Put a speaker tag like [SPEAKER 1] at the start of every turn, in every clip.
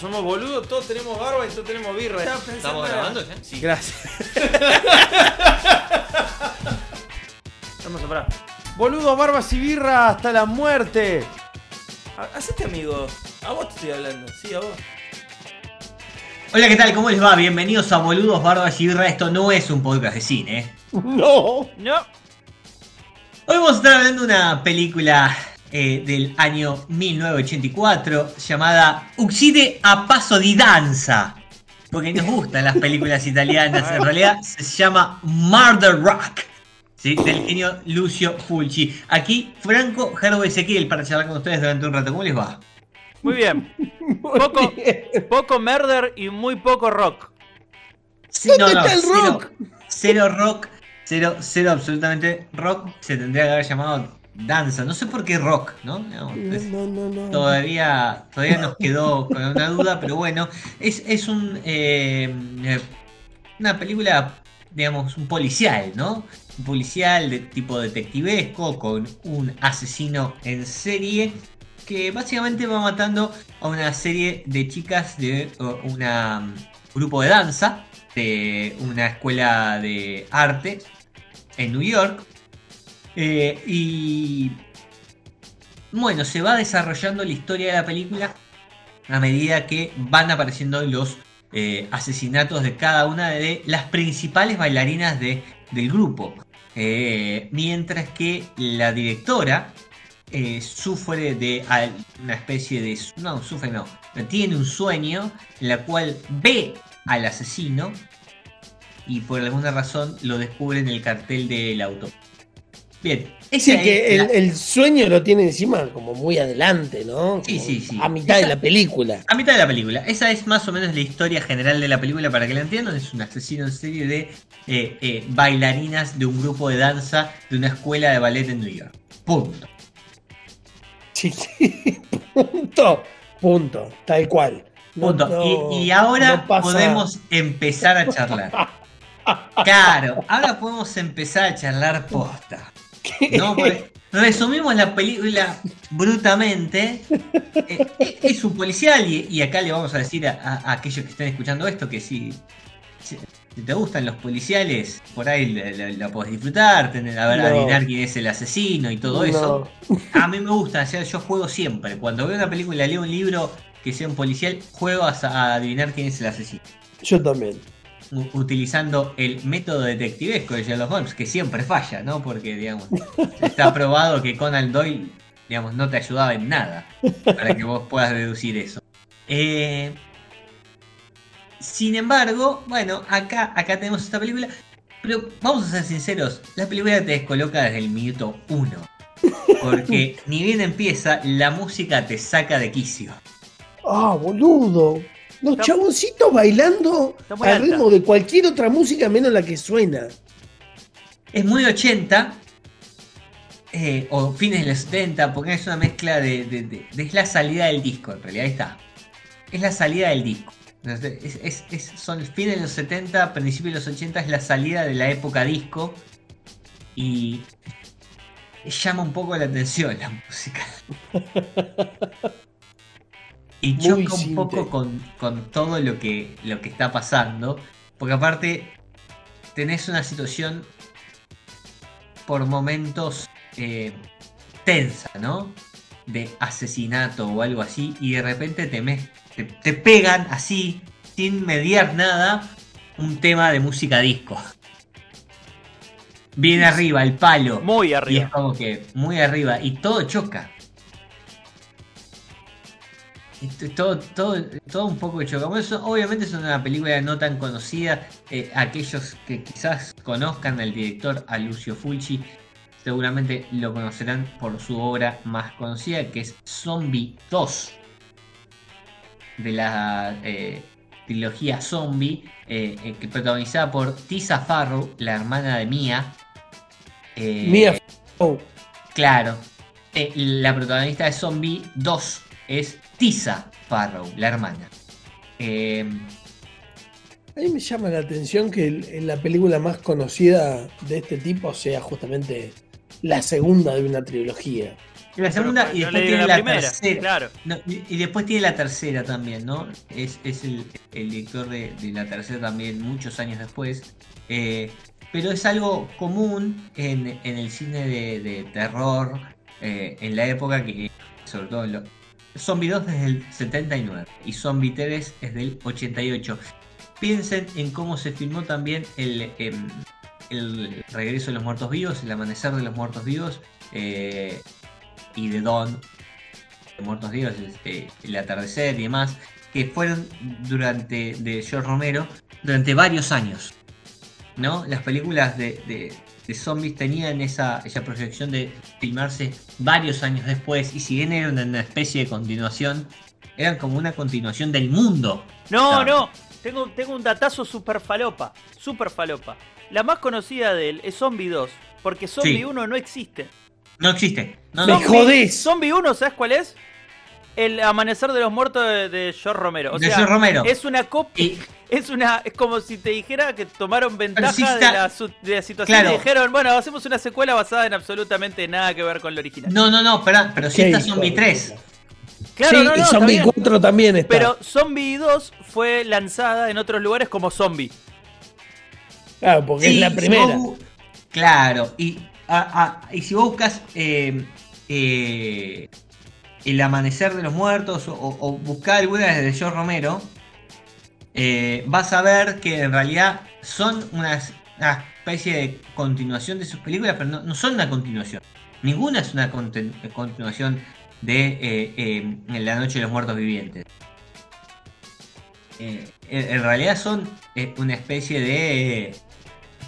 [SPEAKER 1] Somos boludos, todos tenemos barba y todos tenemos birra.
[SPEAKER 2] ¿Estamos grabando ya?
[SPEAKER 1] Sí. Gracias. Hermoso, pará. Boludos, barbas y birra hasta la muerte. Ha- Hacete amigo. A vos te estoy hablando. Sí, a vos.
[SPEAKER 3] Hola, ¿qué tal? ¿Cómo les va? Bienvenidos a Boludos, Barbas y Birra. Esto no es un podcast de cine.
[SPEAKER 4] No.
[SPEAKER 1] No.
[SPEAKER 3] Hoy vamos a estar hablando de una película eh, del año 1984 llamada Uccide a paso di danza. Porque nos gustan las películas italianas. En realidad se llama Murder Rock. ¿sí? Del genio Lucio Fulci. Aquí Franco Gerbo Ezequiel para charlar con ustedes durante un rato. ¿Cómo les va?
[SPEAKER 1] Muy bien. Poco, poco murder y muy poco rock.
[SPEAKER 3] Sí,
[SPEAKER 4] ¿Dónde está el
[SPEAKER 3] cero-
[SPEAKER 4] rock?
[SPEAKER 3] Cero, rock, cero, cero absolutamente rock. Se tendría que haber llamado danza. No sé por qué rock, ¿no?
[SPEAKER 4] No, no, no.
[SPEAKER 3] todavía, todavía nos quedó con una duda, pero bueno, es, es un eh, eh, una película, digamos, un policial, ¿no? Un policial de tipo detectivesco con un asesino en serie que básicamente va matando a una serie de chicas de una um, grupo de danza de una escuela de arte en New York Eh, y bueno, se va desarrollando la historia de la película a medida que van apareciendo los eh, asesinatos de cada una de las principales bailarinas de- del grupo. Eh, mientras que la directora sufre de una especie de... No, sufre no. Tiene un sueño en la cual ve al asesino y por alguna razón lo descubre en el cartel del auto. Bien,
[SPEAKER 4] Sí,
[SPEAKER 3] esa
[SPEAKER 4] que
[SPEAKER 3] es
[SPEAKER 4] el,
[SPEAKER 3] la-
[SPEAKER 4] el sueño lo tiene encima como muy adelante, ¿no?
[SPEAKER 3] Sí,
[SPEAKER 4] Como
[SPEAKER 3] sí, sí.
[SPEAKER 4] A mitad de la película.
[SPEAKER 3] A mitad de la película. Esa es más o menos la historia general de la película para que la entiendan. Es un asesino en serie de eh, eh, bailarinas de un grupo de danza de una escuela de ballet en New York. Punto.
[SPEAKER 4] Sí, sí. Punto. Punto. Tal cual. No-
[SPEAKER 3] Punto.
[SPEAKER 4] no-
[SPEAKER 3] y, y ahora
[SPEAKER 4] no
[SPEAKER 3] podemos empezar a charlar. Claro, ahora podemos empezar a charlar posta. ¿No? Porque resumimos la película brutamente. Eh, es un policial y, y acá le vamos a decir a, a- a aquellos que estén escuchando esto que si, te gustan los policiales, por ahí la, la- la podés disfrutar, tener, a ver,
[SPEAKER 4] No.
[SPEAKER 3] adivinar quién es el asesino y todo eso. A mí me gusta, o sea, yo juego siempre. Cuando veo una película, leo un libro que sea un policial, juego a, a adivinar quién es el asesino.
[SPEAKER 4] Yo también.
[SPEAKER 3] Utilizando el método detectivesco de Sherlock Holmes, que siempre falla, ¿no? Porque, digamos, está probado que Conan Doyle, digamos, no te ayudaba en nada para que vos puedas deducir eso. Eh, sin embargo, bueno, acá, acá tenemos esta película, pero vamos a ser sinceros, la película te descoloca desde el minuto uno. Porque ni bien empieza, la música te saca de quicio.
[SPEAKER 4] Ah, boludo. Los
[SPEAKER 1] Está-
[SPEAKER 4] chaboncitos bailando al
[SPEAKER 1] alta.
[SPEAKER 4] ritmo de cualquier otra música menos la que suena.
[SPEAKER 3] Es muy 80, eh, o fines de los 70, porque es una mezcla de, de- de- de- Es la salida del disco, en realidad, ahí está. Es la salida del disco. Entonces, es- es- es- son fines de los 70, principios de los 80, es la salida de la época disco. Y llama un poco la atención la música. Y choca un poco con, con todo lo que, lo que está pasando. Porque aparte tenés una situación por momentos eh, tensa, ¿no? De asesinato o algo así. Y de repente te, me- te, te pegan así, sin mediar nada, un tema de música disco. Bien arriba, el palo.
[SPEAKER 1] Muy
[SPEAKER 3] Y es
[SPEAKER 1] arriba.
[SPEAKER 3] como que muy arriba. Y todo choca. Todo, todo, todo un poco choca. Bueno, eso, obviamente es una película no tan conocida. Eh, aquellos que quizás conozcan al director, a Lucio Fulci, seguramente lo conocerán por su obra más conocida, que es Zombie 2. De la eh, trilogía zombie, eh, eh, protagonizada por Tisa Farrow, la hermana de Mia.
[SPEAKER 4] Mia Farrow.
[SPEAKER 3] Claro. La protagonista de Zombie 2 es Tisa Farrow, la hermana. Eh,
[SPEAKER 4] A mí me llama la atención que la película más conocida de este tipo sea justamente la segunda de una trilogía.
[SPEAKER 3] la segunda y después tiene la,
[SPEAKER 5] la primera,
[SPEAKER 3] tercera.
[SPEAKER 5] claro.
[SPEAKER 3] No, y, y después tiene la tercera también, ¿no? Es, es el, el director de, de la tercera también, muchos años después. Eh, pero es algo común en, en el cine de, de terror eh, en la época que, sobre todo en lo, Zombie 2 desde el 79 y Zombie 3 es del 88. Piensen en cómo se filmó también el, em, el regreso de los muertos vivos, el amanecer de los muertos vivos eh, y de Dawn de muertos vivos, este, el atardecer y demás, que fueron durante de George Romero durante varios años. ¿no? Las películas de- de zombies tenían esa, esa proyección de filmarse varios años después y si bien era una, especie de continuación, eran como una continuación del mundo.
[SPEAKER 5] No, no. Tengo, tengo un datazo super falopa. Super falopa. La más conocida de él es Zombie 2. Porque Zombie
[SPEAKER 3] Sí.
[SPEAKER 5] 1 no existe.
[SPEAKER 3] No existe. No,
[SPEAKER 4] Me
[SPEAKER 3] no.
[SPEAKER 5] Zombie-
[SPEAKER 4] jodés.
[SPEAKER 5] Zombie 1, ¿sabes cuál es? El Amanecer de los Muertos de, de George Romero. O
[SPEAKER 3] De
[SPEAKER 5] sea,
[SPEAKER 3] George Romero.
[SPEAKER 5] Es una copia.
[SPEAKER 3] Y-
[SPEAKER 5] Es una. Es como si te dijera que tomaron ventaja de, la, su- de la situación
[SPEAKER 3] Claro.
[SPEAKER 5] y dijeron, bueno, hacemos una secuela basada en absolutamente nada que ver con lo original.
[SPEAKER 3] no, no, no, pero, pero está
[SPEAKER 4] hijo
[SPEAKER 3] Zombie
[SPEAKER 4] de
[SPEAKER 3] 3.
[SPEAKER 4] puta.
[SPEAKER 5] Claro,
[SPEAKER 4] sí,
[SPEAKER 5] no, no,
[SPEAKER 4] y Zombie
[SPEAKER 5] bien.
[SPEAKER 4] 4 también está.
[SPEAKER 5] Pero Zombie 2 fue lanzada en otros lugares como Zombie.
[SPEAKER 4] claro, porque
[SPEAKER 3] Sí,
[SPEAKER 4] es la
[SPEAKER 3] si
[SPEAKER 4] primera.
[SPEAKER 3] vos claro, y, a- a- y si vos buscas eh, eh, El Amanecer de los Muertos o, buscar alguna de George Romero, eh, vas a ver que en realidad son una especie de continuación de sus películas, pero no, son una continuación. Ninguna es una continuación de eh, eh, La Noche de los Muertos Vivientes. En, en realidad son una especie de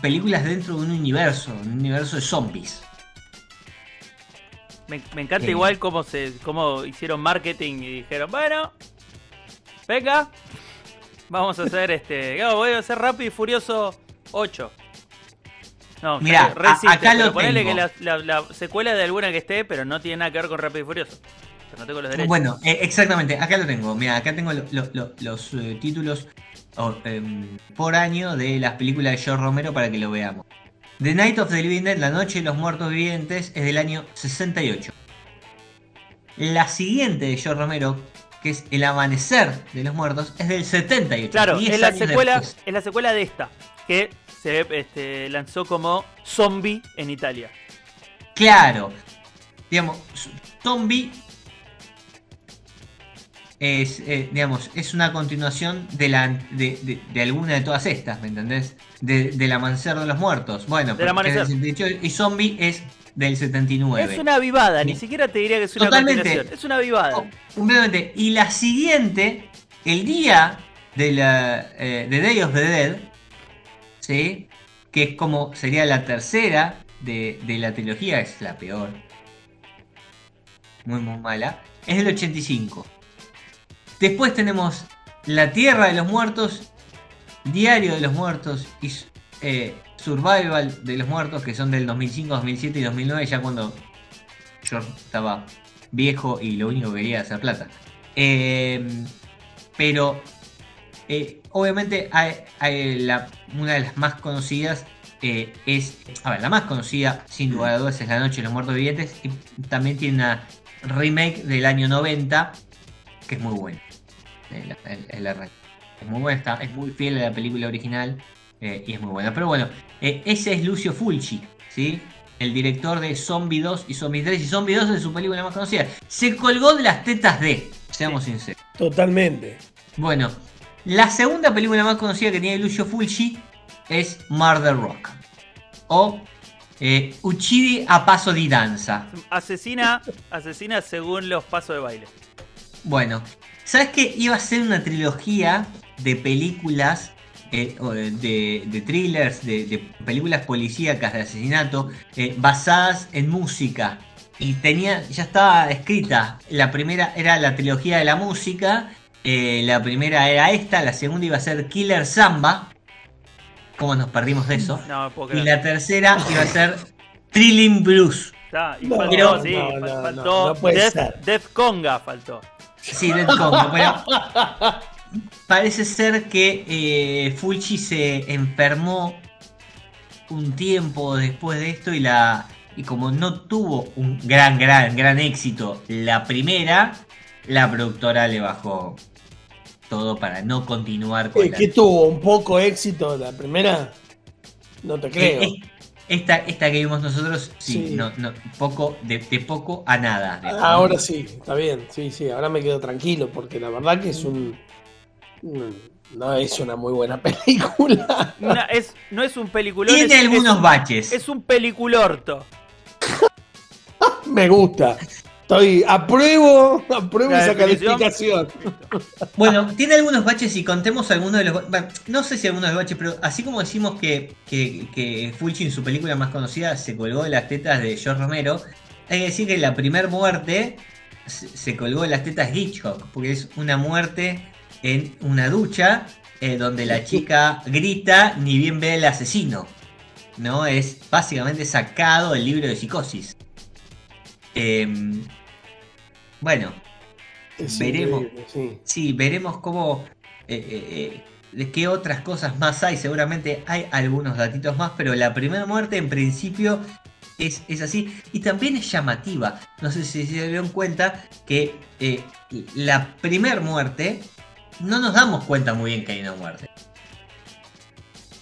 [SPEAKER 3] películas dentro de un universo, un universo de zombies.
[SPEAKER 5] Me, me encanta
[SPEAKER 3] Sí.
[SPEAKER 5] igual cómo se cómo hicieron marketing y dijeron, bueno, venga, vamos a hacer este, voy a hacer Rápido y Furioso 8. No,
[SPEAKER 3] Mirá, a- acá lo
[SPEAKER 5] ponele
[SPEAKER 3] tengo.
[SPEAKER 5] que la, la- la secuela de alguna que esté, pero no tiene nada que ver con Rápido y Furioso. No tengo los derechos.
[SPEAKER 3] Bueno, eh, exactamente, acá lo tengo. Mira, acá tengo lo- lo- lo- los eh, títulos oh, em, por año de las películas de George Romero para que lo veamos. The Night of the Living Dead, La Noche de los Muertos Vivientes, es del año 68. La siguiente de George Romero, que es El Amanecer de los Muertos, es del 78.
[SPEAKER 5] Claro,
[SPEAKER 3] 10
[SPEAKER 5] es la secuela, es la secuela de esta, que se este, lanzó como Zombie en Italia.
[SPEAKER 3] Claro. Digamos, Zombie es, eh, digamos, es una continuación de, la, de, de- de alguna de todas estas, ¿me entendés? De, del Amanecer de los Muertos. Bueno,
[SPEAKER 5] Del
[SPEAKER 3] porque es del
[SPEAKER 5] Amanecer.
[SPEAKER 3] 78, y Zombie es del 79.
[SPEAKER 5] Es una avivada, ni siquiera te diría que es una
[SPEAKER 3] Totalmente.
[SPEAKER 5] Es una avivada.
[SPEAKER 3] Oh, completamente. Y la siguiente, el día de la eh, de Day of the Dead, ¿sí? que es como sería la tercera de, de la trilogía, es la peor. Muy, muy mala. Es del 85. Después tenemos La Tierra de los Muertos, Diario de los Muertos y eh, Survival de los Muertos, que son del 2005, 2007 y 2009, ya cuando yo estaba viejo y lo único que quería era hacer plata. Eh, pero eh, obviamente hay- la- una de las más conocidas eh, es, a ver, la más conocida sin lugar a dudas es La Noche de los Muertos Vivientes y también tiene una remake del año 90 que es muy buena. Eh, la- arranque. Es muy buena, está- es muy fiel a la película original eh, y es muy buena. Pero bueno, eh, ese es Lucio Fulci, ¿sí? El director de Zombie 2 y Zombie 3 y Zombie 2 es su película más conocida. Se colgó de las tetas de, seamos sinceros.
[SPEAKER 4] Totalmente.
[SPEAKER 3] Bueno, la segunda película más conocida que tiene Lucio Fulci es Murder Rock. O eh, Uccidi a paso di danza.
[SPEAKER 5] Asesina, asesina según los pasos de baile.
[SPEAKER 3] Bueno, ¿sabes que iba a ser una trilogía de películas, eh, de, de- thrillers, de, de películas policíacas de asesinato, eh, basadas en música? Y tenía, ya estaba escrita. La primera era la trilogía de la música. Eh, la primera era esta, la segunda iba a ser Killer Samba. ¿Cómo nos perdimos de eso?
[SPEAKER 5] No me puedo
[SPEAKER 3] Y la tercera iba a ser Thrilling Blues.
[SPEAKER 5] Está, y
[SPEAKER 4] No,
[SPEAKER 5] faltó,
[SPEAKER 3] no,
[SPEAKER 5] sí, Death. Death Conga faltó.
[SPEAKER 3] Sí, Dead Congo, pero parece ser que eh, Fulci se enfermó un tiempo después de esto y la y como no tuvo un gran gran gran éxito la primera, la productora le bajó todo para no continuar con
[SPEAKER 4] Eh,
[SPEAKER 3] la
[SPEAKER 4] ¿Qué tuvo? ¿Un poco éxito la primera? No te creo.
[SPEAKER 3] Eh, eh, esta, esta que vimos nosotros, sí,
[SPEAKER 4] Sí.
[SPEAKER 3] No, no, poco, de, de poco a nada. de-
[SPEAKER 4] Ahora sí, está bien. Sí, sí, ahora me quedo tranquilo porque la verdad que es un. No es una muy buena película.
[SPEAKER 5] Una- es, no es un peliculón,
[SPEAKER 3] Tiene
[SPEAKER 5] es,
[SPEAKER 3] algunos
[SPEAKER 5] es-
[SPEAKER 3] baches.
[SPEAKER 5] es un peliculorto.
[SPEAKER 4] Me gusta. Estoy. Apruebo, apruebo esa calificación.
[SPEAKER 3] Bueno, tiene algunos baches y contemos algunos de los bueno, no sé si algunos de los baches, pero así como decimos que, que, que Fulci en su película más conocida se colgó de las tetas de George Romero, hay que decir que la primer muerte se, se colgó de las tetas de Hitchcock, porque es una muerte en una ducha eh, donde la chica grita ni bien ve al asesino. ¿No? Es básicamente sacado del libro de psicosis. Em, bueno,
[SPEAKER 4] Es
[SPEAKER 3] Veremos.
[SPEAKER 4] sí.
[SPEAKER 3] Sí, veremos cómo. eh, eh, eh, de qué otras cosas más hay. Seguramente hay algunos datitos más, pero la primera muerte en principio es, es así. Y también es llamativa. No sé si se dieron cuenta que eh, la primera muerte no nos damos cuenta muy bien que hay una muerte.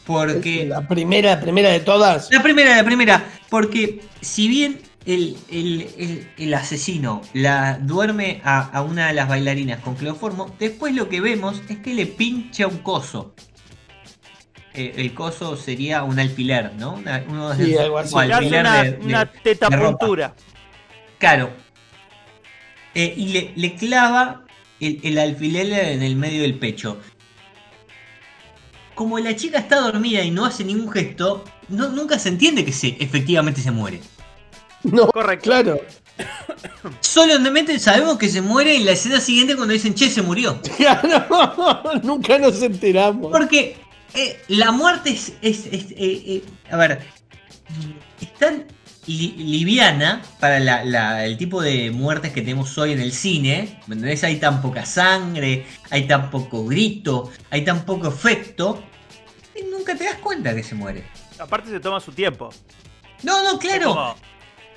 [SPEAKER 3] Porque.
[SPEAKER 4] La primera, primera de todas.
[SPEAKER 3] La primera, la primera, porque si bien el, el- el- el asesino la duerme a, a una de las bailarinas con cloroformo, después lo que vemos es que le pincha un coso. Eh, el coso sería un alfiler, ¿no? Una- uno de
[SPEAKER 4] Sí,
[SPEAKER 3] esos-
[SPEAKER 4] algo así.
[SPEAKER 3] alfiler
[SPEAKER 5] una,
[SPEAKER 3] de- de-
[SPEAKER 5] una teta
[SPEAKER 3] de ropa.
[SPEAKER 5] puntura.
[SPEAKER 3] Claro. Eh, y le, le clava el, el alfiler en el medio del pecho. Como la chica está dormida y no hace ningún gesto, no- nunca se entiende que se, efectivamente se muere.
[SPEAKER 4] No,
[SPEAKER 5] Correcto.
[SPEAKER 4] claro.
[SPEAKER 3] Solamente sabemos que se muere en la escena siguiente cuando dicen, che, se murió.
[SPEAKER 4] Claro, nunca nos enteramos.
[SPEAKER 3] Porque eh, la muerte es, es- es, eh, eh, a ver, es tan li- liviana para la- la- el tipo de muertes que tenemos hoy en el cine. ¿Me entendés? Hay tan poca sangre, hay tan poco grito, hay tan poco efecto. Y nunca te das cuenta que se muere.
[SPEAKER 5] Aparte se toma su tiempo.
[SPEAKER 3] No, no, claro.
[SPEAKER 5] como,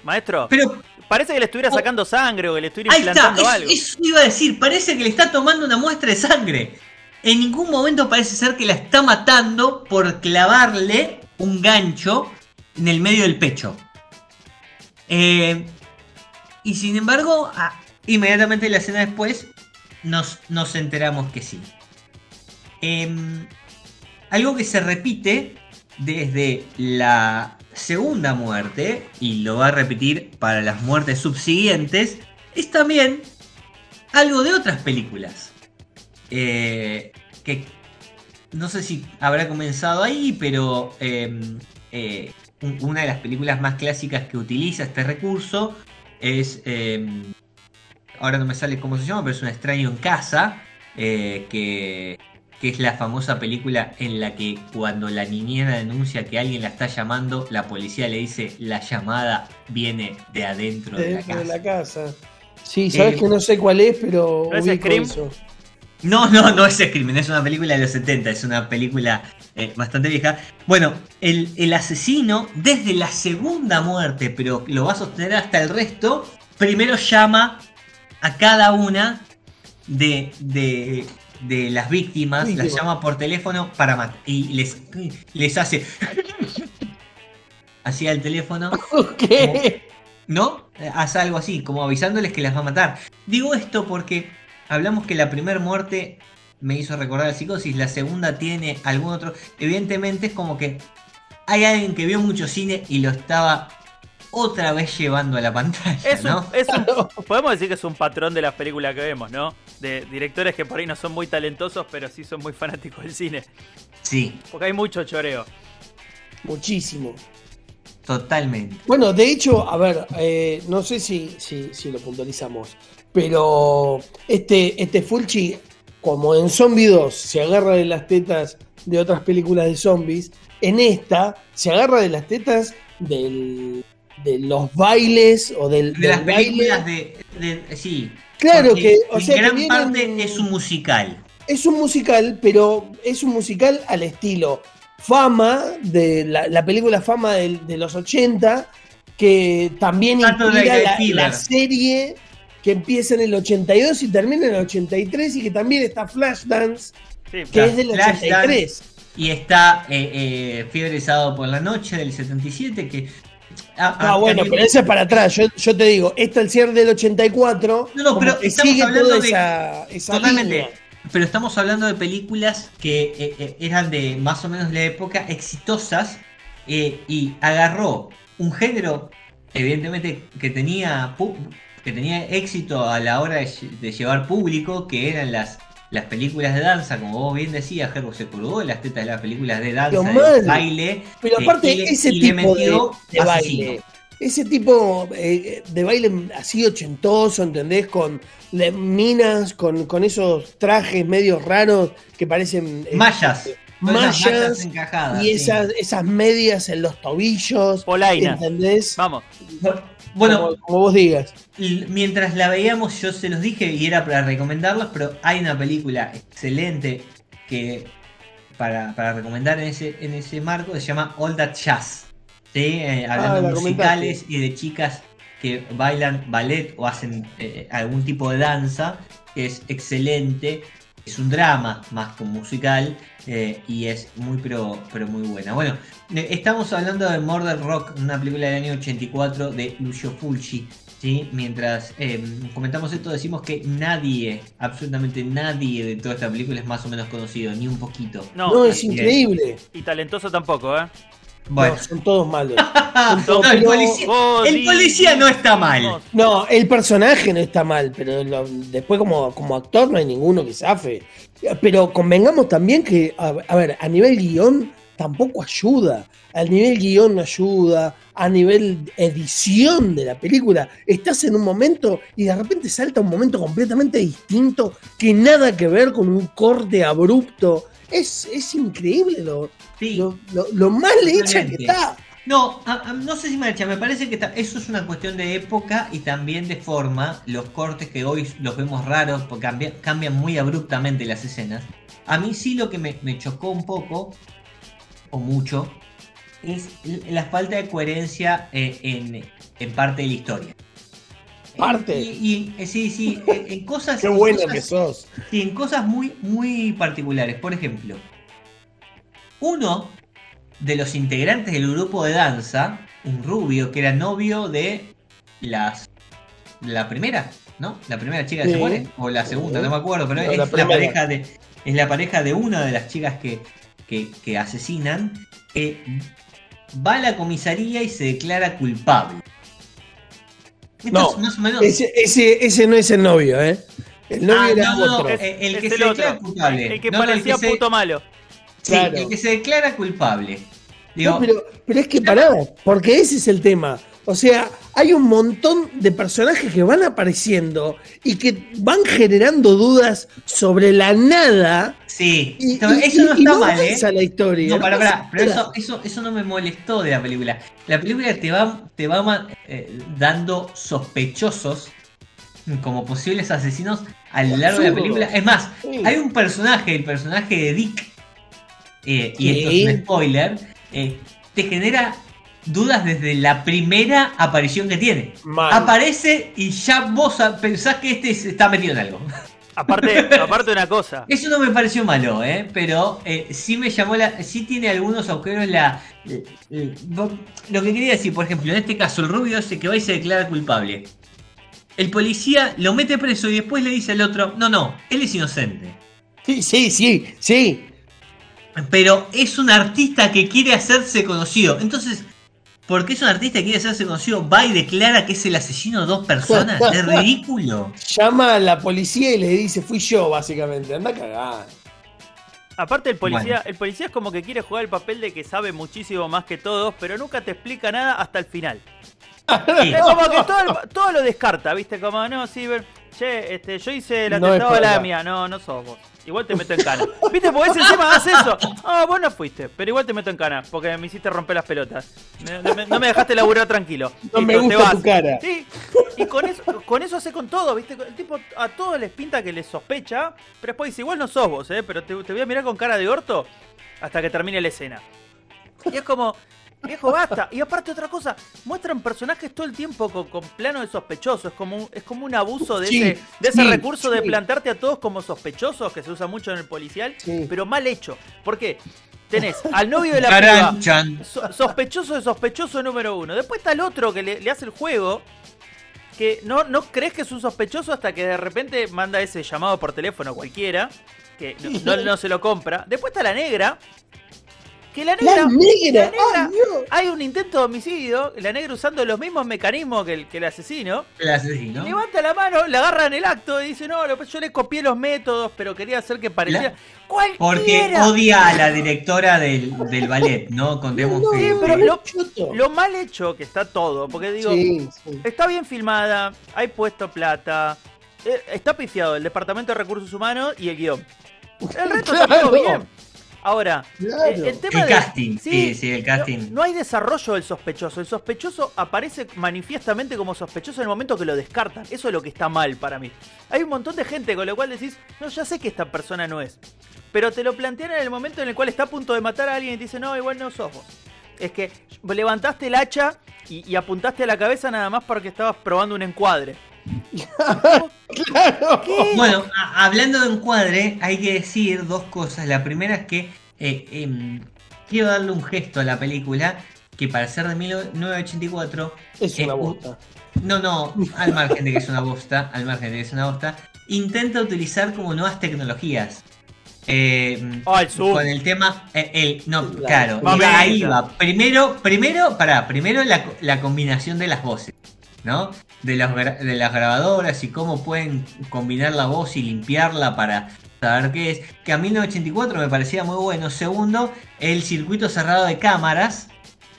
[SPEAKER 5] Maestro,
[SPEAKER 3] Pero
[SPEAKER 5] parece que le estuviera
[SPEAKER 3] Oh.
[SPEAKER 5] sacando sangre o que le estuviera
[SPEAKER 3] Ahí está,
[SPEAKER 5] implantando
[SPEAKER 3] es-
[SPEAKER 5] algo.
[SPEAKER 3] eso iba a decir, parece que le está tomando una muestra de sangre. En ningún momento parece ser que la está matando por clavarle un gancho en el medio del pecho. Eh, y sin embargo, inmediatamente la escena después nos, nos enteramos que sí. Em, algo que se repite desde la segunda muerte, y lo va a repetir para las muertes subsiguientes, es también algo de otras películas. Eh, que no sé si habrá comenzado ahí, pero em, eh, una de las películas más clásicas que utiliza este recurso es... em, ahora no me sale cómo se llama, pero es un extraño en casa, eh, que, que es la famosa película en la que cuando la niñera denuncia que alguien la está llamando, la policía le dice la llamada viene de adentro de la casa.
[SPEAKER 4] de la casa. Sí, sabes
[SPEAKER 3] Eh,
[SPEAKER 4] que no sé cuál es, pero
[SPEAKER 5] ¿no es
[SPEAKER 4] ubico
[SPEAKER 5] Scream?
[SPEAKER 4] eso.
[SPEAKER 3] No, no, no es Scream, es una película de los 70, es una película eh, bastante vieja. Bueno, el, el asesino, desde la segunda muerte, pero lo va a sostener hasta el resto, primero llama a cada una de, de, de las víctimas, las llama por teléfono para matar. Y les, les hace... Así al teléfono.
[SPEAKER 4] ¿Qué?
[SPEAKER 3] ¿No? Hace algo así, como avisándoles que las va a matar. Digo esto porque hablamos que la primera muerte me hizo recordar a psicosis, la segunda tiene algún otro. Evidentemente es como que hay alguien que vio mucho cine y lo estaba otra vez llevando a la pantalla,
[SPEAKER 5] Es un-
[SPEAKER 3] ¿no?
[SPEAKER 5] es un- podemos decir que es un patrón de las películas que vemos, ¿no? De directores que por ahí no son muy talentosos, pero sí son muy fanáticos del cine.
[SPEAKER 3] Sí,
[SPEAKER 5] Porque hay mucho choreo.
[SPEAKER 4] Muchísimo.
[SPEAKER 3] totalmente.
[SPEAKER 4] Bueno, de hecho, a ver, eh, no sé si, si, si lo puntualizamos, pero este, este Fulci como en Zombie 2 se agarra de las tetas de otras películas de zombies, en esta se agarra de las tetas del, de los bailes o del,
[SPEAKER 3] De las
[SPEAKER 4] baile.
[SPEAKER 3] películas de, de- Sí.
[SPEAKER 4] Claro
[SPEAKER 3] Porque
[SPEAKER 4] que, o sea, que
[SPEAKER 3] gran
[SPEAKER 4] vienen-
[SPEAKER 3] parte es un musical.
[SPEAKER 4] es un musical, pero es un musical al estilo Fama, de la, la película Fama del- de, los 80, que también
[SPEAKER 3] Saturday
[SPEAKER 4] inspira la serie que empieza en el 82 y termina en el 83 y que también está Flashdance,
[SPEAKER 5] Sí,
[SPEAKER 4] que es del
[SPEAKER 3] Flashdance.
[SPEAKER 4] 83.
[SPEAKER 3] Y está eh, eh, Fiebre Sábado por la Noche del 77, que... ah,
[SPEAKER 4] Ah, bueno, pero ese es para atrás. Yo, yo te digo, este el cierre del 84.
[SPEAKER 3] No, no, pero estamos
[SPEAKER 4] sigue
[SPEAKER 3] hablando de-
[SPEAKER 4] esa, esa
[SPEAKER 3] Totalmente.
[SPEAKER 4] línea.
[SPEAKER 3] Pero estamos hablando de películas que eh, eh, eran de más o menos la época, exitosas, y agarró un género, evidentemente, que tenía, que tenía éxito a la hora de, lle- de llevar público, que eran las, las películas de danza, como vos bien decías, Gerbo se colgó las tetas de las películas de danza,
[SPEAKER 4] Pero
[SPEAKER 3] de baile.
[SPEAKER 4] Pero
[SPEAKER 3] eh,
[SPEAKER 4] aparte, ese
[SPEAKER 3] y le
[SPEAKER 4] tipo de,
[SPEAKER 3] asesino.
[SPEAKER 4] baile, ese tipo eh, de baile así ochentoso, ¿entendés? Con le- minas, con, con esos trajes medios raros que parecen... eh,
[SPEAKER 3] Mallas.
[SPEAKER 4] Mallas
[SPEAKER 3] encajadas.
[SPEAKER 4] y
[SPEAKER 3] sí.
[SPEAKER 4] esas, esas medias en los tobillos,
[SPEAKER 5] Polainas.
[SPEAKER 4] ¿entendés?
[SPEAKER 5] Vamos.
[SPEAKER 3] Bueno,
[SPEAKER 4] como, como vos digas.
[SPEAKER 3] Mientras la veíamos, yo se los dije y era para recomendarlos, pero hay una película excelente que para, para recomendar en ese, en ese marco se llama All That Jazz. ¿sí? Eh, hablando
[SPEAKER 4] Ah,
[SPEAKER 3] de
[SPEAKER 4] comentaste.
[SPEAKER 3] musicales y de chicas que bailan ballet o hacen eh, algún tipo de danza. Es excelente. Es un drama más que un musical eh, y es muy pero, pero muy buena. Bueno, eh, estamos hablando de Murder Rock, una película del año 84 de Lucio Fulci. ¿sí? Mientras eh, comentamos esto decimos que nadie, absolutamente nadie de toda esta película es más o menos conocido, ni un poquito.
[SPEAKER 5] No,
[SPEAKER 4] No, es. increíble.
[SPEAKER 5] y talentoso tampoco, ¿eh?
[SPEAKER 3] Bueno,
[SPEAKER 4] No, son todos malos. todos-
[SPEAKER 3] el,
[SPEAKER 4] pero-
[SPEAKER 3] policía, el no está mal.
[SPEAKER 4] No, el personaje no está mal, pero lo- después como, como actor no hay ninguno que zafe. Pero convengamos también que, a, a ver, a nivel guion tampoco ayuda. A nivel guion no ayuda. A nivel edición de la película, estás en un momento y de repente salta un momento completamente distinto que nada que ver con un corte abrupto. Es, es increíble lo,
[SPEAKER 3] Sí.
[SPEAKER 4] lo, lo- lo mal hecha que está.
[SPEAKER 3] No, a- a- no sé si marcha, me parece que eso es una cuestión de época y también de forma. Los cortes que hoy los vemos raros porque cambia- cambian muy abruptamente las escenas. A mí sí lo que me, me chocó un poco, o mucho, es la falta de coherencia eh, en, en parte de la historia.
[SPEAKER 4] Parte.
[SPEAKER 3] Y, y- eh, sí, sí, en, cosas.
[SPEAKER 4] Qué
[SPEAKER 3] en
[SPEAKER 4] bueno que sos.
[SPEAKER 3] Sí, en cosas muy, muy particulares. Por ejemplo, uno de los integrantes del grupo de danza, un rubio que era novio de las la primera, ¿no? La primera chica que
[SPEAKER 4] Sí.
[SPEAKER 3] se muere, o la segunda,
[SPEAKER 4] Sí.
[SPEAKER 3] no me acuerdo, pero
[SPEAKER 4] No,
[SPEAKER 3] es
[SPEAKER 4] la
[SPEAKER 3] pareja de es la pareja de una de las chicas que, que, que asesinan, que va a la comisaría y se declara culpable. Esto
[SPEAKER 4] No,
[SPEAKER 3] más o menos.
[SPEAKER 4] Ese, ese, ese no es el novio, ¿eh? El novio
[SPEAKER 3] Ah,
[SPEAKER 4] era
[SPEAKER 3] no,
[SPEAKER 4] otro.
[SPEAKER 3] eh, el
[SPEAKER 5] Es
[SPEAKER 3] que
[SPEAKER 5] el
[SPEAKER 3] se declara
[SPEAKER 5] otro.
[SPEAKER 3] culpable.
[SPEAKER 5] El que
[SPEAKER 3] No,
[SPEAKER 5] parecía
[SPEAKER 3] se-
[SPEAKER 5] puto malo.
[SPEAKER 3] Sí,
[SPEAKER 4] Claro.
[SPEAKER 3] el que se declara culpable. Digo,
[SPEAKER 4] No, pero, pero es que pará, porque ese es el tema. O sea, hay un montón de personajes que van apareciendo y que van generando dudas sobre la nada.
[SPEAKER 3] sí,
[SPEAKER 4] Y,
[SPEAKER 3] eso no está
[SPEAKER 4] no
[SPEAKER 3] mal, ¿eh?
[SPEAKER 4] la historia.
[SPEAKER 3] No, para,
[SPEAKER 4] pasa
[SPEAKER 3] para, pero eso, eso, eso no me molestó de la película. La película te va, te va eh, dando sospechosos como posibles asesinos a lo largo de la película. Es más, hay un personaje, el personaje de Dick, eh, y esto es un spoiler, eh, te genera dudas desde la primera aparición que tiene.
[SPEAKER 4] Mal.
[SPEAKER 3] Aparece y ya vos pensás que este se está metido en algo.
[SPEAKER 5] Aparte, aparte de una cosa.
[SPEAKER 3] Eso no me pareció malo, ¿eh? pero eh, sí me llamó la. Sí tiene algunos agujeros la. eh, eh, Lo que quería decir, por ejemplo, en este caso, el rubio ese que va y se declara culpable. El policía lo mete preso y después le dice al otro: No, no, él es inocente.
[SPEAKER 4] Sí, sí, sí, sí.
[SPEAKER 3] Pero es un artista que quiere hacerse conocido. Entonces, porque es un artista que quiere hacerse conocido, va y declara que es el asesino de dos personas. Es ridículo.
[SPEAKER 4] Llama a la policía y le dice, fui yo, básicamente. Anda a cagar.
[SPEAKER 5] Aparte el policía,
[SPEAKER 3] Bueno.
[SPEAKER 5] el policía es como que quiere jugar el papel de que sabe muchísimo más que todos, pero nunca te explica nada hasta el final.
[SPEAKER 3] Sí.
[SPEAKER 5] Es como que todo, el- todo lo descarta, ¿viste? Como, no, sí, ver- che, este, yo hice el
[SPEAKER 4] No
[SPEAKER 5] atentado a la mía. No, no sos vos. Igual te meto en cana. ¿Viste? Porque ese encima hace eso. Ah, vos no fuiste, pero igual te meto en cana, porque me hiciste romper las pelotas. Me- no, me, no me dejaste laburar tranquilo.
[SPEAKER 4] No me
[SPEAKER 5] Listo, te
[SPEAKER 4] gusta
[SPEAKER 5] vas.
[SPEAKER 4] tu cara.
[SPEAKER 5] Sí, y con eso, con eso hace con todo, ¿viste? El tipo a todos les pinta que les sospecha, pero después dice, igual no sos vos, ¿eh? Pero te, te voy a mirar con cara de orto hasta que termine la escena. Y es como, viejo, basta. Y aparte otra cosa, muestran personajes todo el tiempo con, con plano de sospechoso. Es como un, es como un abuso de
[SPEAKER 4] Sí,
[SPEAKER 5] ese, de ese
[SPEAKER 4] sí,
[SPEAKER 5] recurso de plantarte a todos como sospechosos, que se usa mucho en el policial, pero mal hecho. ¿Por qué? Tenés al novio de la piba. So- sospechoso de sospechoso número uno. Después está el otro que le, le hace el juego. Que no, no crees que es un sospechoso hasta que de repente manda ese llamado por teléfono cualquiera. Que no, no- no se lo compra. Después está la negra. Que la negra.
[SPEAKER 4] La negra.
[SPEAKER 5] hay un intento de homicidio. La negra usando los mismos mecanismos que el, que el asesino.
[SPEAKER 3] El asesino.
[SPEAKER 5] Levanta la mano, la agarra en el acto y dice: No, yo le copié los métodos, pero quería hacer que pareciera. Cualquiera.
[SPEAKER 3] Porque odia a la directora del, del ballet, ¿no? Contemos
[SPEAKER 4] No,
[SPEAKER 3] que.
[SPEAKER 5] sí, pero lo- mal hecho que está todo. Porque digo.
[SPEAKER 4] Sí, sí.
[SPEAKER 5] Está bien filmada, hay puesto plata, eh, está pifiado el Departamento de Recursos Humanos y el guion. El resto está todo bien. Ahora,
[SPEAKER 4] Claro.
[SPEAKER 5] eh, el tema
[SPEAKER 3] El
[SPEAKER 5] de-
[SPEAKER 3] casting, sí, sí, el casting.
[SPEAKER 5] No, no hay desarrollo del sospechoso. El sospechoso aparece manifiestamente como sospechoso en el momento que lo descartan. Eso es lo que está mal para mí. Hay un montón de gente con lo cual decís, no, ya sé que esta persona no es. Pero te lo plantean en el momento en el cual está a punto de matar a alguien y te dicen, no, igual no sos vos. Es que levantaste el hacha y, y apuntaste a la cabeza nada más porque estabas probando un encuadre.
[SPEAKER 4] Claro.
[SPEAKER 5] ¿Qué?
[SPEAKER 3] Bueno, a- hablando de encuadre, hay que decir dos cosas. La primera es que eh, em, quiero darle un gesto a la película que para ser de 1984
[SPEAKER 4] Es
[SPEAKER 3] Eh,
[SPEAKER 4] una
[SPEAKER 3] un-
[SPEAKER 4] bosta.
[SPEAKER 3] No, no, al margen de que es una bosta, al margen de que es una bosta, intenta utilizar como nuevas tecnologías. Eh,
[SPEAKER 5] el zoom.
[SPEAKER 3] Con el tema, eh, el, no,
[SPEAKER 4] Claro.
[SPEAKER 3] claro,
[SPEAKER 5] Mamita.
[SPEAKER 3] iba- ahí va. Primero, primero, pará, primero la, la combinación de las voces, ¿no? De las, de las grabadoras y cómo pueden combinar la voz y limpiarla para saber qué es. Que a 1984 me parecía muy bueno. Segundo, el circuito cerrado de cámaras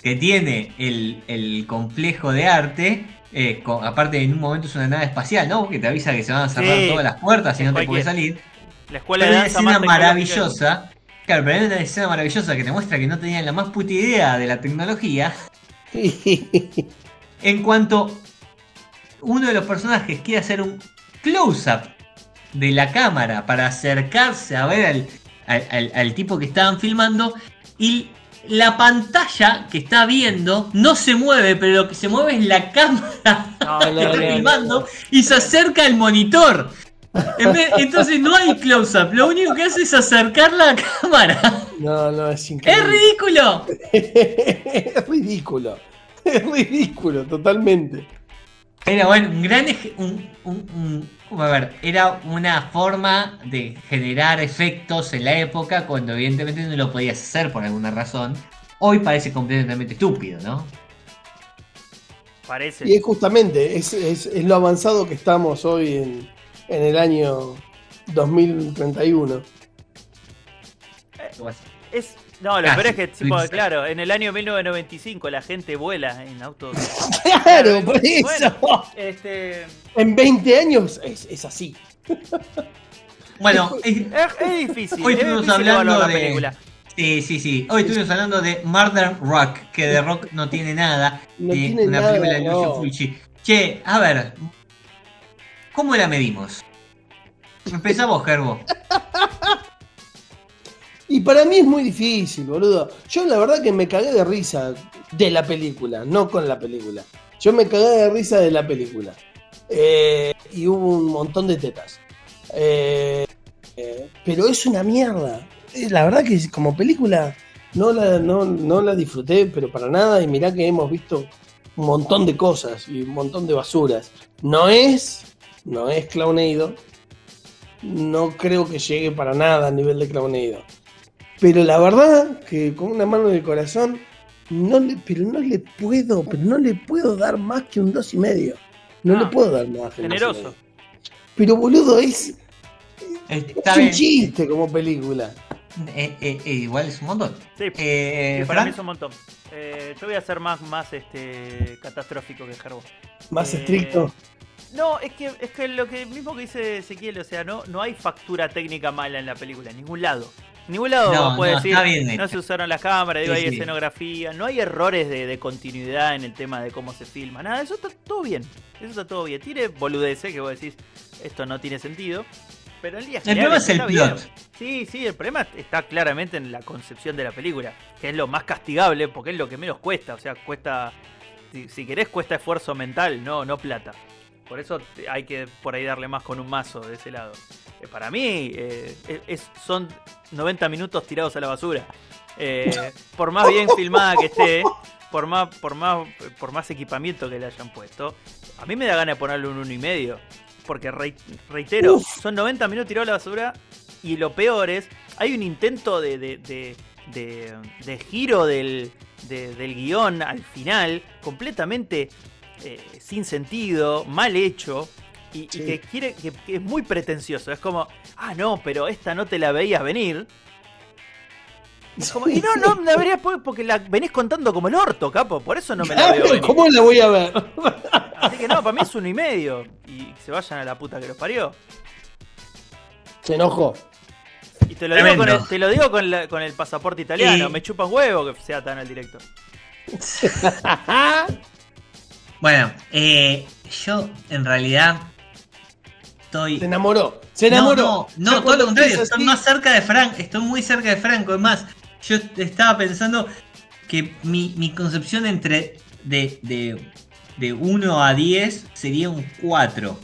[SPEAKER 3] que tiene el, el complejo de arte. eh, con- aparte, en un momento es una nave espacial, ¿no? Que te avisa que se van a cerrar
[SPEAKER 5] Sí.
[SPEAKER 3] todas las puertas y no te puedes salir.
[SPEAKER 5] La escuela
[SPEAKER 3] Pero
[SPEAKER 5] de
[SPEAKER 3] hay una
[SPEAKER 5] danza
[SPEAKER 3] escena maravillosa. Claro, pero hay una escena maravillosa que te muestra que no tenían la más puta idea de la tecnología. En cuanto uno de los personajes quiere hacer un close-up de la cámara para acercarse a ver al, al- al- al tipo que estaban filmando y la pantalla que está viendo no se mueve, pero lo que se mueve es la cámara
[SPEAKER 5] No,
[SPEAKER 3] que está
[SPEAKER 4] no,
[SPEAKER 3] filmando y se acerca al monitor. En vez- entonces no hay close-up, lo único que hace es acercar la cámara.
[SPEAKER 4] No, no, es
[SPEAKER 3] ¡Es
[SPEAKER 4] increíble.
[SPEAKER 3] ridículo!
[SPEAKER 4] es ridículo. Es ridículo, totalmente.
[SPEAKER 3] Era bueno, un gran un, un- un- a ver, era una forma de generar efectos en la época cuando evidentemente no lo podías hacer por alguna razón. Hoy parece completamente estúpido, ¿no?
[SPEAKER 5] Parece.
[SPEAKER 4] Y es justamente, es, es- es lo avanzado que estamos hoy en, en el año 2031.
[SPEAKER 5] Es, no, lo
[SPEAKER 3] Casi.
[SPEAKER 5] peor es que, tipo, claro, en el año 1995 la gente vuela en autos.
[SPEAKER 4] Claro, por eso.
[SPEAKER 5] Bueno, este,
[SPEAKER 4] En 20 años es, es así.
[SPEAKER 3] Bueno, es-
[SPEAKER 5] es, es difícil.
[SPEAKER 3] Hoy
[SPEAKER 5] es
[SPEAKER 3] estuvimos
[SPEAKER 5] difícil
[SPEAKER 3] hablando
[SPEAKER 5] evaluar la
[SPEAKER 3] de-
[SPEAKER 5] película.
[SPEAKER 3] sí, sí, sí. Hoy estuvimos hablando de Murder Rock, que de rock no tiene nada.
[SPEAKER 4] No
[SPEAKER 3] eh,
[SPEAKER 4] tiene
[SPEAKER 3] una
[SPEAKER 4] nada,
[SPEAKER 3] película de Lucio
[SPEAKER 4] no.
[SPEAKER 3] Fulci. Che, a ver, ¿cómo la medimos? Empezamos, Gerbo.
[SPEAKER 4] Y para mí es muy difícil, boludo. Yo la verdad que me cagué de risa de la película, no con la película. Yo me cagué de risa de la película. Eh, y hubo un montón de tetas. Eh, eh, pero es una mierda. La verdad que como película no la, no, no la disfruté, pero para nada. Y mirá que hemos visto un montón de cosas y un montón de basuras. No es, no es Clownado. No creo que llegue para nada a nivel de Clownado. Pero la verdad que con una mano en el corazón, no le, pero no le puedo, pero no le puedo dar más que un dos y medio. No
[SPEAKER 5] Ah,
[SPEAKER 4] le puedo dar más que un dos y
[SPEAKER 5] generoso.
[SPEAKER 4] medio. Pero boludo, es,
[SPEAKER 3] Está
[SPEAKER 4] es un
[SPEAKER 3] bien.
[SPEAKER 4] chiste como película.
[SPEAKER 3] Eh, eh, eh, igual es un montón.
[SPEAKER 5] Sí,
[SPEAKER 3] Eh,
[SPEAKER 5] sí, para mí es un montón. Eh, yo voy a ser más, más este, catastrófico que Gerbo.
[SPEAKER 4] Más
[SPEAKER 5] Eh,
[SPEAKER 4] estricto.
[SPEAKER 5] No, es que, es que lo que mismo que dice Ezequiel, o sea, no, no hay factura técnica mala en la película, en ningún lado. Ningún lado
[SPEAKER 3] No, no,
[SPEAKER 5] decir,
[SPEAKER 3] bien
[SPEAKER 5] no se usaron las cámaras, digo,
[SPEAKER 3] Sí,
[SPEAKER 5] hay
[SPEAKER 3] sí.
[SPEAKER 5] escenografía, no hay errores de, de continuidad en el tema de cómo se filma, nada, eso está todo bien, eso está todo bien. Tiene boludeces que vos decís, esto no tiene sentido, pero
[SPEAKER 3] El problema es el
[SPEAKER 5] está bien. Sí, sí, el problema está claramente en la concepción de la película, que es lo más castigable porque es lo que menos cuesta, o sea, cuesta, si, si querés cuesta esfuerzo mental, no, no plata. Por eso hay que por ahí darle más con un mazo de ese lado. Eh, para mí eh, es- son 90 minutos tirados a la basura. Eh, por más bien filmada que esté, por más, por más, por más equipamiento que le hayan puesto, a mí me da ganas de ponerle un uno y medio. Porque rei- reitero,
[SPEAKER 4] Uf.
[SPEAKER 5] son 90 minutos tirados a la basura y lo peor es, hay un intento de, de, de- de- de giro del, de- del guion al final, completamente eh, sin sentido, mal hecho, y, que quiere que, que es muy pretencioso. Es como, ah, no, pero esta no te la veías venir. Es como, y no, no la verías por- porque la venís contando como el orto, capo, por eso no me la veo venir.
[SPEAKER 4] ¿Cómo la voy a ver?
[SPEAKER 5] Así que no, para mí es uno y medio. Y que se vayan a la puta que los parió.
[SPEAKER 4] Se enojó.
[SPEAKER 5] Y te lo digo con el, te lo digo con, la- con el pasaporte italiano.
[SPEAKER 3] Y-
[SPEAKER 5] Me chupa un huevo que sea tan al directo.
[SPEAKER 3] Bueno, eh, yo en realidad estoy.
[SPEAKER 4] Se enamoró. Se
[SPEAKER 3] No,
[SPEAKER 4] enamoró.
[SPEAKER 3] no,
[SPEAKER 4] Ya
[SPEAKER 3] no, todo lo contrario, estoy
[SPEAKER 4] así-
[SPEAKER 3] más cerca de Frank, estoy muy cerca de Franco. Es más, yo estaba pensando que mi, mi concepción entre de, de, de 1 a 10 sería un 4.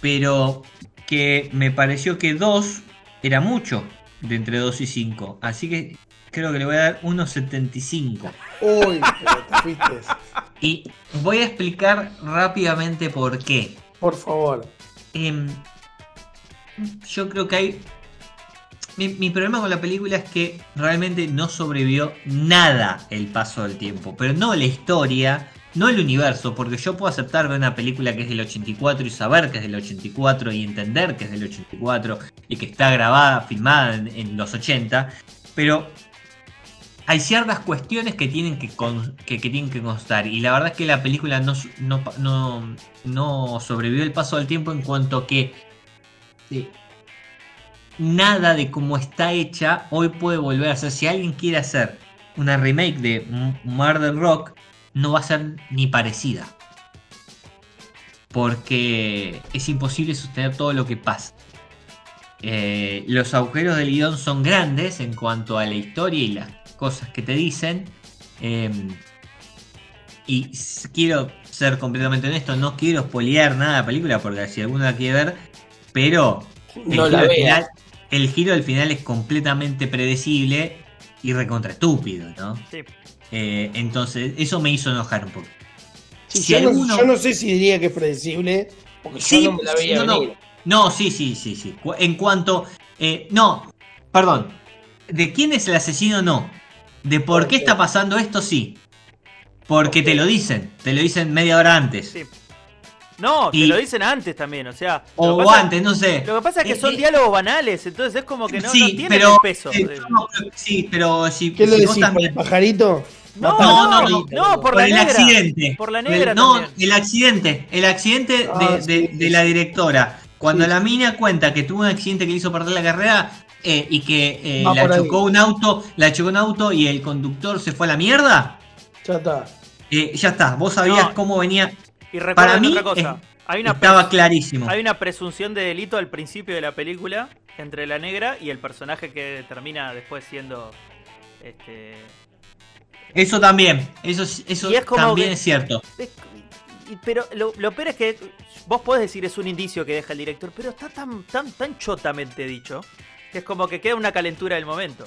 [SPEAKER 3] Pero que me pareció que 2 era mucho de entre 2 y 5. Así que creo que le voy a dar 1.75.
[SPEAKER 4] Uy, pero te fuiste.
[SPEAKER 3] Y voy a explicar rápidamente por qué.
[SPEAKER 4] Por favor.
[SPEAKER 3] Em, yo creo que hay. Mi, mi problema con la película es que realmente no sobrevivió nada el paso del tiempo. Pero no la historia, no el universo. Porque yo puedo aceptar ver una película que es del 84 y saber que es del 84 y entender que es del 84 y que está grabada, filmada en, en los 80. Pero hay ciertas cuestiones que tienen que, con- que, que tienen que constar. Y la verdad es que la película no, no, no, no sobrevivió el paso del tiempo en cuanto que eh, nada de cómo está hecha hoy puede volver a ser. Si alguien quiere hacer una remake de Murder Rock, no va a ser ni parecida. Porque es imposible sostener todo lo que pasa. Eh, los agujeros del guion son grandes en cuanto a la historia y las cosas que te dicen. Eh, y quiero ser completamente honesto, no quiero spoilear nada de la película porque si alguno la quiere ver, pero el,
[SPEAKER 4] No
[SPEAKER 3] giro,
[SPEAKER 4] vea.
[SPEAKER 3] final, el giro del final es completamente predecible y recontra estúpido, ¿no?
[SPEAKER 5] Sí.
[SPEAKER 3] Eh, entonces, eso me hizo enojar un poco.
[SPEAKER 4] Sí,
[SPEAKER 3] Si
[SPEAKER 4] yo, no,
[SPEAKER 3] alguno-
[SPEAKER 4] yo no sé si diría que es predecible, porque
[SPEAKER 3] Sí,
[SPEAKER 4] yo no me la veía
[SPEAKER 3] no, no.
[SPEAKER 4] venir.
[SPEAKER 3] No, sí, sí, sí, sí. En cuanto. eh, no, perdón. ¿De quién es el asesino? No. De por
[SPEAKER 4] ¿Por
[SPEAKER 3] qué está pasando esto, sí. Porque te lo dicen. Te lo dicen media hora antes.
[SPEAKER 5] Sí. No,
[SPEAKER 3] Y-
[SPEAKER 5] te lo dicen antes también, o sea. lo
[SPEAKER 3] O
[SPEAKER 5] pasa-
[SPEAKER 3] antes, no sé.
[SPEAKER 5] Lo que pasa es que
[SPEAKER 3] Eh,
[SPEAKER 5] son
[SPEAKER 3] eh,
[SPEAKER 5] diálogos banales, entonces es como que no,
[SPEAKER 3] sí,
[SPEAKER 5] no tienen
[SPEAKER 3] pero,
[SPEAKER 5] el peso.
[SPEAKER 3] eh, no, pero- sí, pero si,
[SPEAKER 4] ¿Qué lo
[SPEAKER 3] si vos
[SPEAKER 4] decís? ¿Por
[SPEAKER 3] también-
[SPEAKER 4] el pajarito?
[SPEAKER 5] No,
[SPEAKER 3] no, no,
[SPEAKER 5] no, por
[SPEAKER 3] por
[SPEAKER 5] la
[SPEAKER 3] el
[SPEAKER 5] negra.
[SPEAKER 3] accidente.
[SPEAKER 5] Por la
[SPEAKER 3] Por el-
[SPEAKER 5] negra
[SPEAKER 3] no,
[SPEAKER 5] también.
[SPEAKER 3] el accidente. El accidente
[SPEAKER 4] Ah,
[SPEAKER 3] de, de-
[SPEAKER 4] sí,
[SPEAKER 3] de
[SPEAKER 4] sí,
[SPEAKER 3] la directora. Cuando
[SPEAKER 4] Sí,
[SPEAKER 3] la mina cuenta que tuvo un accidente que le hizo perder la carrera eh, y que eh, la
[SPEAKER 4] ahí.
[SPEAKER 3] chocó un auto, la chocó un auto y el conductor se fue a la mierda.
[SPEAKER 4] Ya está.
[SPEAKER 3] eh, ya está, vos sabías
[SPEAKER 5] No.
[SPEAKER 3] cómo venía.
[SPEAKER 5] Y
[SPEAKER 3] Para mí
[SPEAKER 5] otra cosa.
[SPEAKER 3] es-
[SPEAKER 5] hay, una
[SPEAKER 3] estaba clarísimo.
[SPEAKER 5] hay una presunción de delito al principio de la película entre la negra y el personaje que termina después siendo. Este,
[SPEAKER 3] Eso también, eso, es- eso
[SPEAKER 5] Y es como
[SPEAKER 3] también
[SPEAKER 5] que-
[SPEAKER 3] es cierto.
[SPEAKER 5] Es- y- Pero lo, lo peor es que vos podés decir es un indicio que deja el director, pero está tan, tan, tan chotamente dicho que es como que queda una calentura del momento.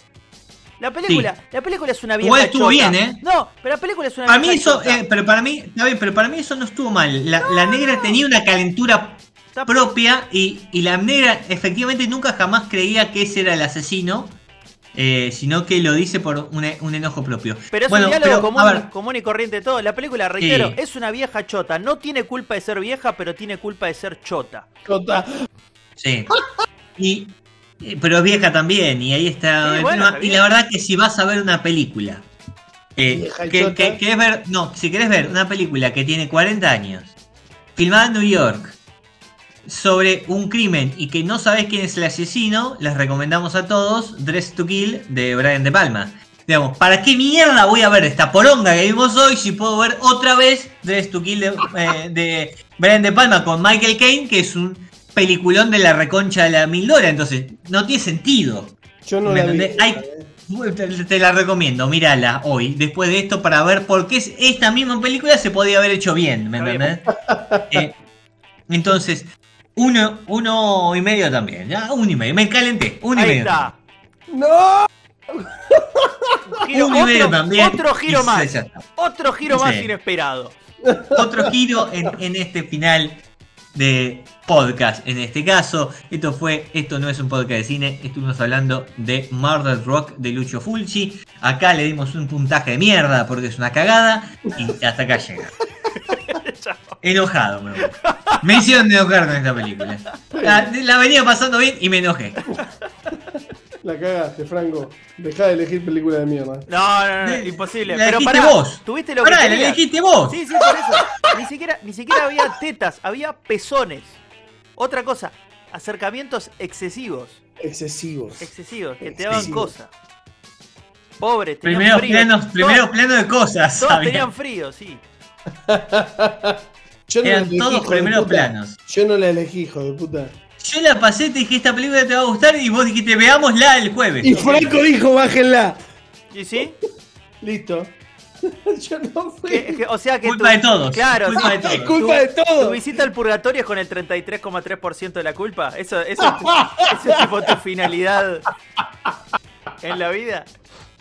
[SPEAKER 5] La película, la película es una vieja
[SPEAKER 3] Igual estuvo
[SPEAKER 5] chota.
[SPEAKER 3] bien, ¿eh?
[SPEAKER 5] No, pero la película es una
[SPEAKER 3] Para mí
[SPEAKER 5] vieja
[SPEAKER 3] eso,
[SPEAKER 5] chota.
[SPEAKER 3] eh, pero para mí, está bien, pero para mí eso no estuvo mal. La, la negra tenía una calentura
[SPEAKER 5] Está-
[SPEAKER 3] propia y, y la negra efectivamente nunca jamás creía que ese era el asesino, eh, sino que lo dice por un, un enojo propio.
[SPEAKER 5] Pero es
[SPEAKER 3] Bueno,
[SPEAKER 5] un diálogo
[SPEAKER 3] pero,
[SPEAKER 5] común, común y corriente todo. La película, reitero,
[SPEAKER 3] Sí.
[SPEAKER 5] es una vieja chota. No tiene culpa de ser vieja, pero tiene culpa de ser chota.
[SPEAKER 4] Chota.
[SPEAKER 3] sí. Y, pero es vieja también, y ahí está
[SPEAKER 5] Sí,
[SPEAKER 3] el
[SPEAKER 5] bueno,
[SPEAKER 3] tema.
[SPEAKER 5] está
[SPEAKER 3] Y la verdad que si vas a ver una película, eh, que, que- ver, no, si querés ver una película que tiene 40 años, filmada en New York, sobre un crimen y que no sabes quién es el asesino, les recomendamos a todos Dress to Kill de Brian De Palma. Digamos, ¿para qué mierda voy a ver esta poronga que vimos hoy si puedo ver otra vez Dress to Kill de, eh, de Brian De Palma con Michael Caine, que es un peliculón de la reconcha de la mil dólares? Entonces, no tiene sentido.
[SPEAKER 4] Yo no
[SPEAKER 3] ¿Me
[SPEAKER 4] la vi.
[SPEAKER 3] Hay- te, te la recomiendo, mírala hoy, después de esto, para ver por qué es- esta misma película se podía haber hecho bien, ¿me entendés? Eh, entonces, uno, uno y medio también, ya, uno y medio, me calenté, uno y
[SPEAKER 5] Ahí
[SPEAKER 3] medio.
[SPEAKER 5] está.
[SPEAKER 4] ¡No!
[SPEAKER 5] Giro-
[SPEAKER 3] Uno y medio
[SPEAKER 5] otro,
[SPEAKER 3] también.
[SPEAKER 5] otro giro más. Otro giro más inesperado.
[SPEAKER 3] Otro giro en, en este final de podcast. En este caso, esto fue, esto no es un podcast de cine, estuvimos hablando de Murder Rock de Lucho Fulci. Acá le dimos un puntaje de mierda porque es una cagada y hasta acá llega. Enojado, me voy. Me hicieron enojar con esta película. La, la venía pasando bien y me enojé.
[SPEAKER 6] La cagaste, Franco. Dejá de elegir película de mierda.
[SPEAKER 5] No, no, no,
[SPEAKER 3] Le-
[SPEAKER 5] imposible.
[SPEAKER 3] la
[SPEAKER 5] Pero
[SPEAKER 3] elegiste
[SPEAKER 5] pará,
[SPEAKER 3] vos.
[SPEAKER 5] tuviste lo
[SPEAKER 3] Pará,
[SPEAKER 5] que
[SPEAKER 3] la elegiste vos.
[SPEAKER 5] Sí, sí, por eso. Ni siquiera, ni siquiera había tetas, había pezones. Otra cosa, acercamientos excesivos.
[SPEAKER 6] Excesivos.
[SPEAKER 5] Excesivos, que te daban cosas. Pobres, tenían
[SPEAKER 3] Primeros
[SPEAKER 5] frío.
[SPEAKER 3] planos, primeros planos de cosas.
[SPEAKER 5] Todas
[SPEAKER 3] había.
[SPEAKER 5] tenían frío, sí.
[SPEAKER 6] Yo no la
[SPEAKER 3] Eran
[SPEAKER 6] elegí,
[SPEAKER 3] todos primeros planos.
[SPEAKER 6] Yo no la elegí, hijo de puta.
[SPEAKER 3] Yo la pasé, te dije esta película te va a gustar y vos dijiste veámosla el jueves.
[SPEAKER 4] Y Franco dijo, bájenla.
[SPEAKER 5] ¿Y sí?
[SPEAKER 6] Listo. Yo no fui.
[SPEAKER 5] Que- que- o sea que
[SPEAKER 3] Culpa
[SPEAKER 5] tu-
[SPEAKER 3] de todos.
[SPEAKER 5] Claro,
[SPEAKER 3] Culpa de todos.
[SPEAKER 4] culpa de
[SPEAKER 5] Tu visita al purgatorio es con el 33,3% de la culpa. Eso, eso, es- eso es tipo tu finalidad en la vida.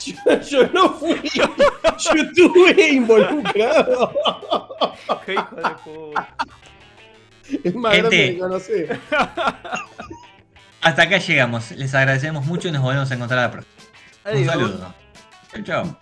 [SPEAKER 4] Yo, yo no fui. Yo estuve involucrado.
[SPEAKER 5] Qué hijo de puta.
[SPEAKER 6] Es más
[SPEAKER 3] Gente.
[SPEAKER 6] grande que conocí.
[SPEAKER 3] Hasta acá llegamos. Les agradecemos mucho y nos volvemos a encontrar la próxima. Un
[SPEAKER 5] Adiós.
[SPEAKER 3] saludo. Chau, chau.